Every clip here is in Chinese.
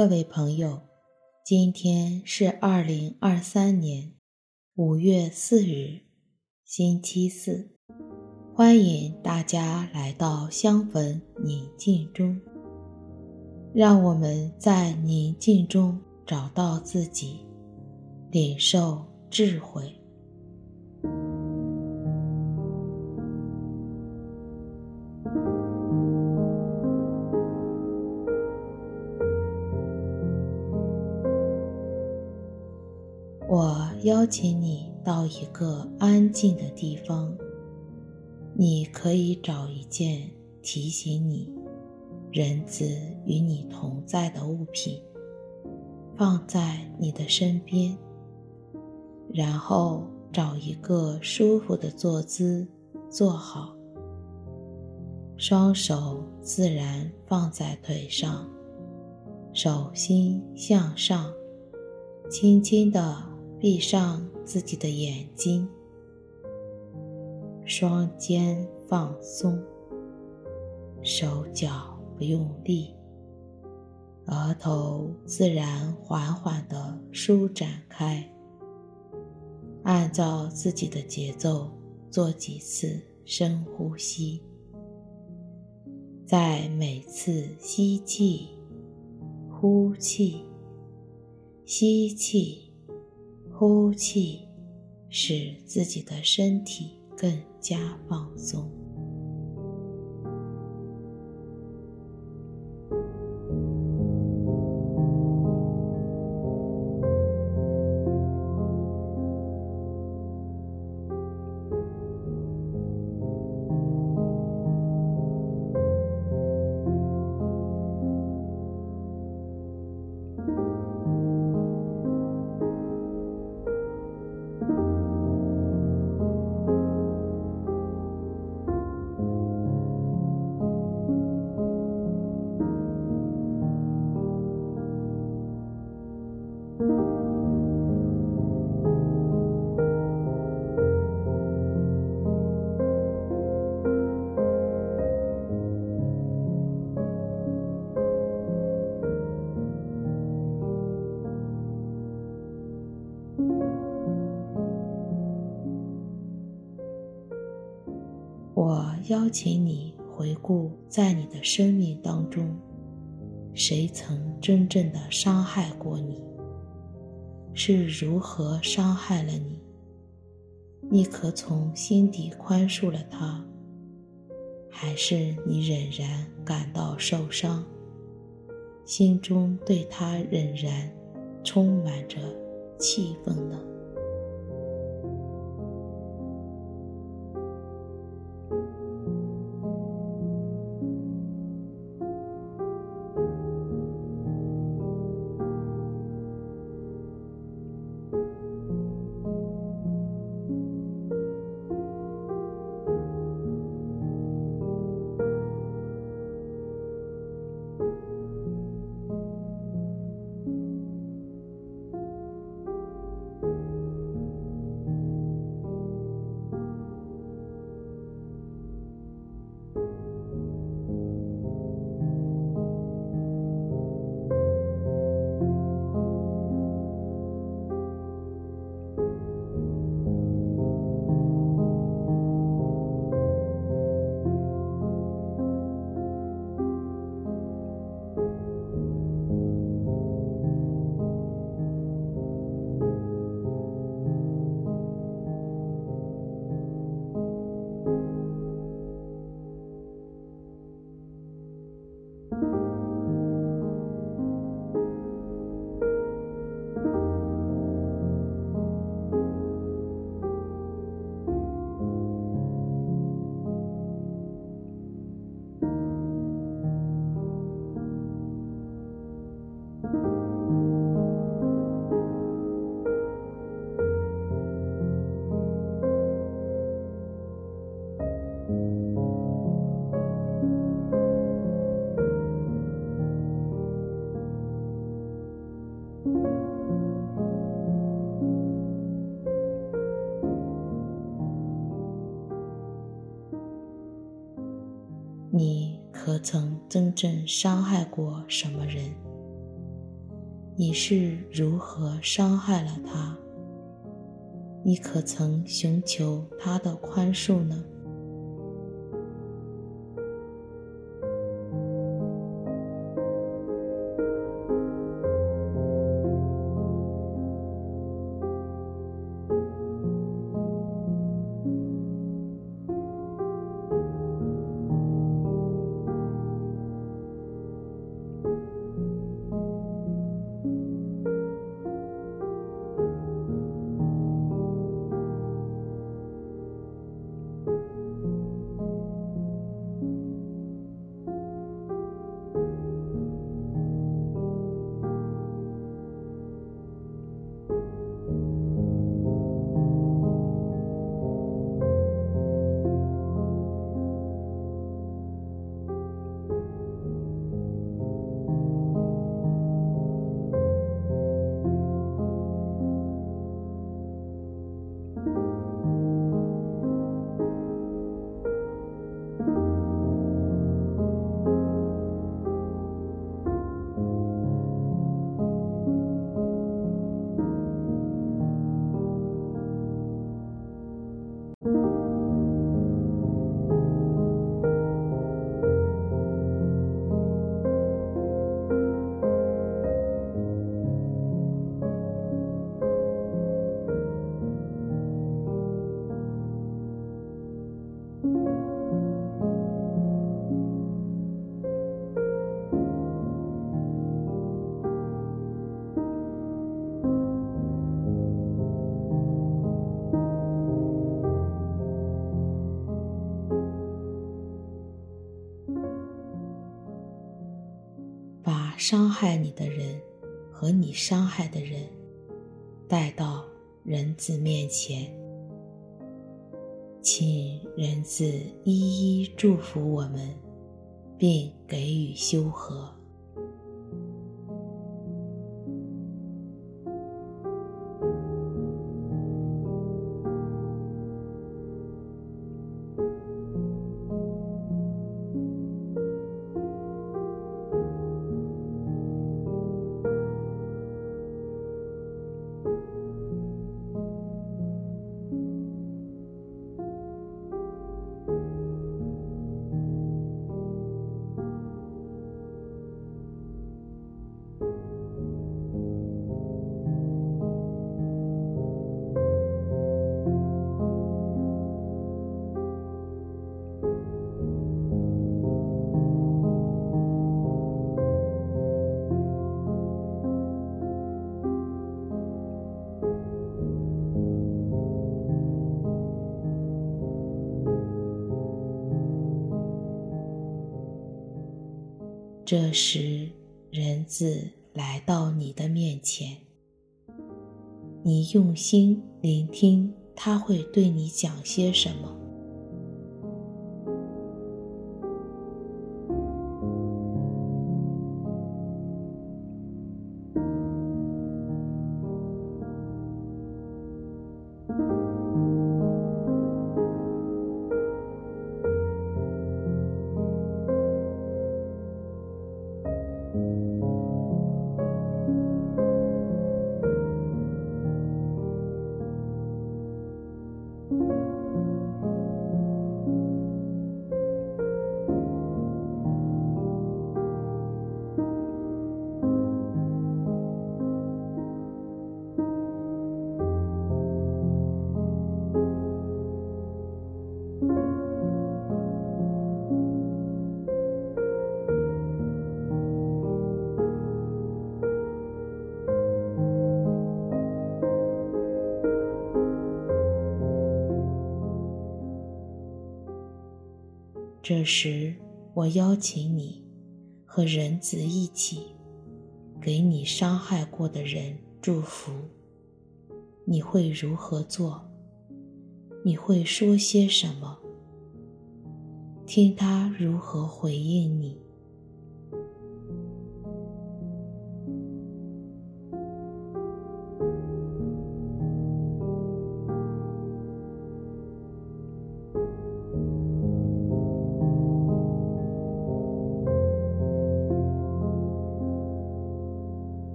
各位朋友，今天是二零二三年五月四日，星期四。欢迎大家来到香焚宁静中，让我们在宁静中找到自己，领受智慧。我邀请你到一个安静的地方，你可以找一件提醒你人子与你同在的物品，放在你的身边，然后找一个舒服的坐姿坐好，双手自然放在腿上，手心向上，轻轻地。闭上自己的眼睛，双肩放松，手脚不用力，额头自然缓缓地舒展开。按照自己的节奏做几次深呼吸，在每次吸气、呼气、吸气。呼气，使自己的身体更加放松。邀请你回顾，在你的生命当中，谁曾真正的伤害过你？是如何伤害了你？你可从心底宽恕了他，还是你仍然感到受伤，心中对他仍然充满着气愤呢？可曾真正伤害过什么人？你是如何伤害了他？你可曾寻求他的宽恕呢？伤害你的人和你伤害的人带到人字面前，请人子一一祝福我们，并给予修和。这时，人子来到你的面前，你用心聆听，他会对你讲些什么？这时，我邀请你和仁慈一起，给你伤害过的人祝福。你会如何做？你会说些什么？听他如何回应你。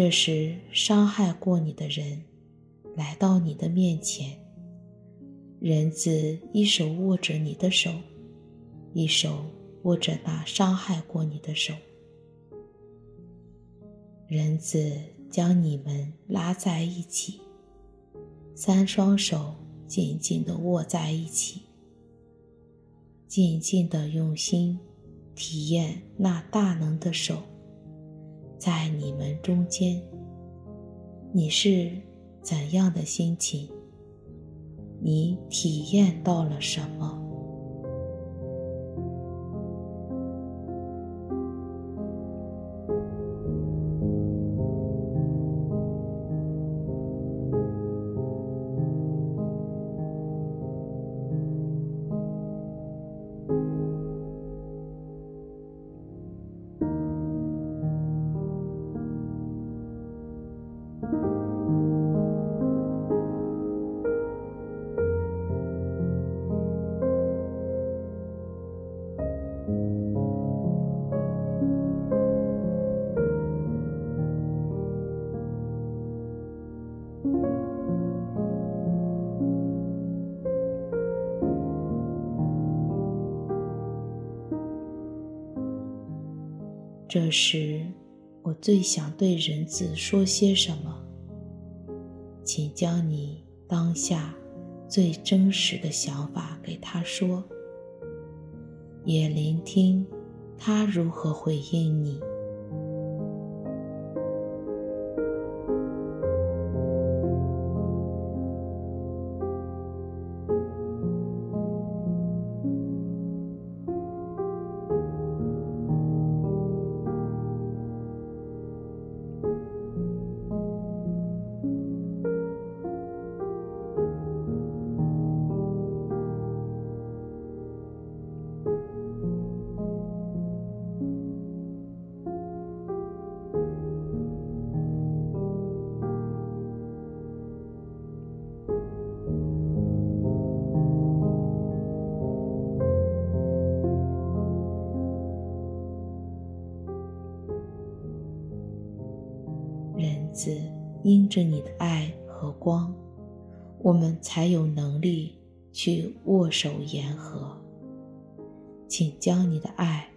这时伤害过你的人来到你的面前，人子一手握着你的手，一手握着那伤害过你的手，人子将你们拉在一起，三双手紧紧地握在一起，静静地用心体验那大能的手。在你们中间，你是怎样的心情？你体验到了什么？这时，我最想对人子说些什么？请将你当下最真实的想法给他说，也聆听他如何回应你。子，因着你的爱和光，我们才有能力去握手言和。请将你的爱、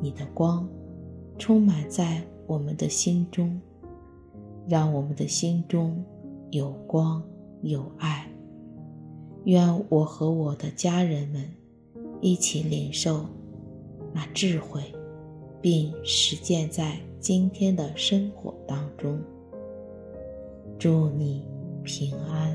你的光，充满在我们的心中，让我们的心中有光有爱。愿我和我的家人们一起领受那智慧，并实践在今天的生活当中。祝你平安。